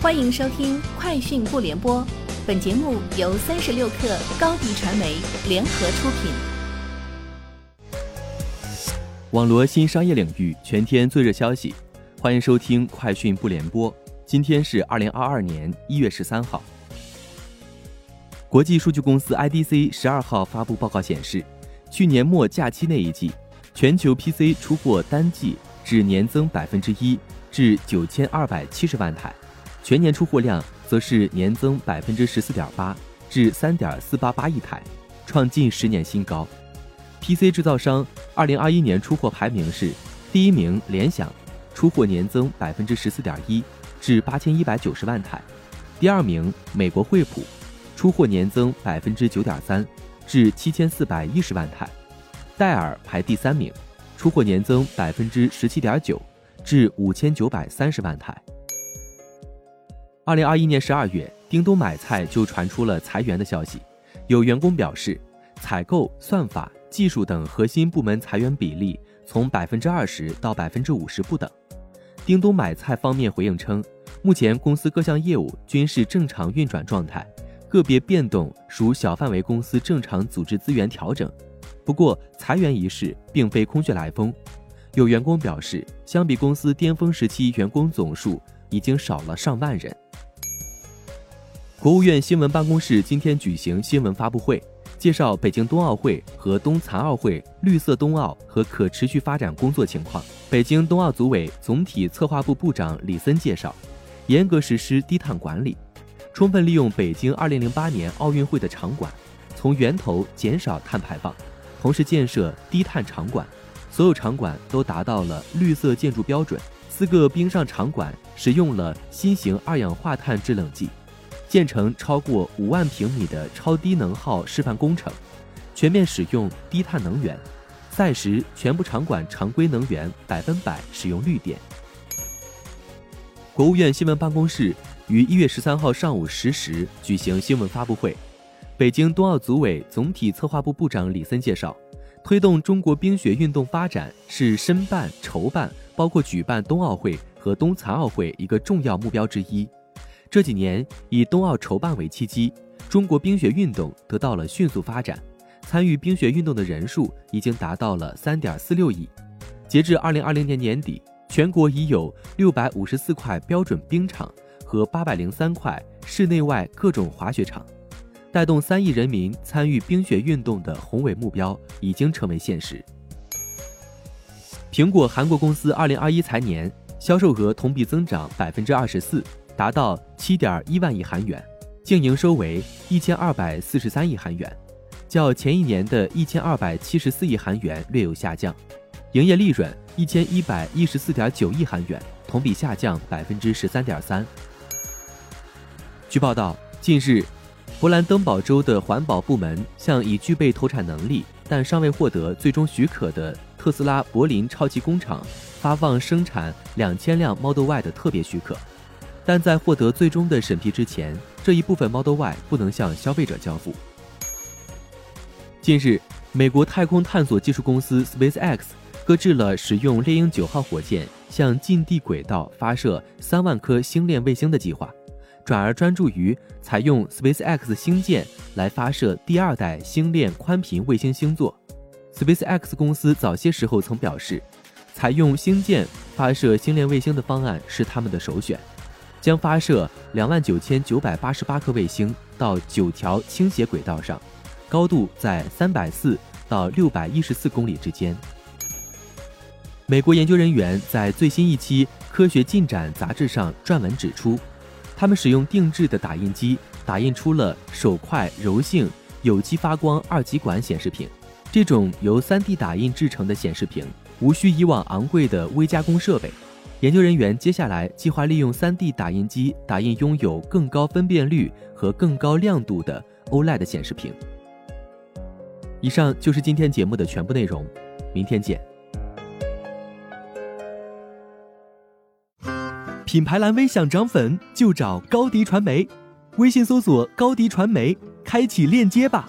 欢迎收听《快讯不联播》，本节目由三十六克高低传媒联合出品。网罗新商业领域全天最热消息，欢迎收听《快讯不联播》。今天是二零二二年一月十三号。国际数据公司 IDC 十二号发布报告显示，去年末假期那一季，全球 PC 出货单季只年增百分之一，至九千二百七十万台。全年出货量则是年增百分之十四点八，至三点四八八亿台，创近十年新高。PC 制造商二零二一年出货排名是：第一名联想，出货年增百分之十四点一，至八千一百九十万台；第二名美国惠普，出货年增百分之九点三，至七千四百一十万台；戴尔排第三名，出货年增百分之十七点九，至五千九百三十万台。二零二一年十二月，叮咚买菜就传出了裁员的消息。有员工表示，采购、算法、技术等核心部门裁员比例从百分之二十到百分之五十不等。叮咚买菜方面回应称，目前公司各项业务均是正常运转状态，个别变动属小范围公司正常组织资源调整。不过，裁员一事并非空穴来风。有员工表示，相比公司巅峰时期，员工总数已经少了上万人。国务院新闻办公室今天举行新闻发布会，介绍北京冬奥会和冬残奥会绿色冬奥和可持续发展工作情况。北京冬奥组委总体策划部部长李森介绍，严格实施低碳管理，充分利用北京2008年奥运会的场馆，从源头减少碳排放，同时建设低碳场馆，所有场馆都达到了绿色建筑标准。四个冰上场馆使用了新型二氧化碳制冷剂。建成超过五万平米的超低能耗示范工程，全面使用低碳能源。赛时全部场馆常规能源百分百使用绿电。国务院新闻办公室于一月十三号上午十时举行新闻发布会，北京冬奥组委总体策划部部长李森介绍，推动中国冰雪运动发展是申办、筹办，包括举办冬奥会和冬残奥会一个重要目标之一。这几年以冬奥筹办为契机，中国冰雪运动得到了迅速发展，参与冰雪运动的人数已经达到了三点四六亿。截至二零二零年年底，全国已有六百五十四块标准冰场和八百零三块室内外各种滑雪场，带动三亿人民参与冰雪运动的宏伟目标已经成为现实。苹果韩国公司二零二一财年销售额同比增长百分之二十四。达到七点一万亿韩元，净营收为一千二百四十三亿韩元，较前一年的一千二百七十四亿韩元略有下降。营业利润一千一百一十四点九亿韩元，同比下降百分之十三点三。据报道，近日，勃兰登堡州的环保部门向已具备投产能力但尚未获得最终许可的特斯拉柏林超级工厂发放生产两千辆 Model Y 的特别许可。但在获得最终的审批之前，这一部分 Model Y 不能向消费者交付。近日，美国太空探索技术公司 SpaceX 搁置了使用猎鹰九号火箭向近地轨道发射三万颗星链卫星的计划，转而专注于采用 SpaceX 星舰来发射第二代星链宽频卫星星座。SpaceX 公司早些时候曾表示，采用星舰发射星链卫星的方案是他们的首选。将发射两万九千九百八十八颗卫星到九条倾斜轨道上，高度在三百四到六百一十四公里之间。美国研究人员在最新一期《科学进展》杂志上撰文指出，他们使用定制的打印机打印出了手快、柔性、有机发光二极管显示屏。这种由 3D 打印制成的显示屏，无需以往昂贵的微加工设备。研究人员接下来计划利用 3D 打印机打印拥有更高分辨率和更高亮度的 OLED 显示屏。以上就是今天节目的全部内容，明天见。品牌蓝 V 想涨粉就找高迪传媒，微信搜索高迪传媒，开启链接吧。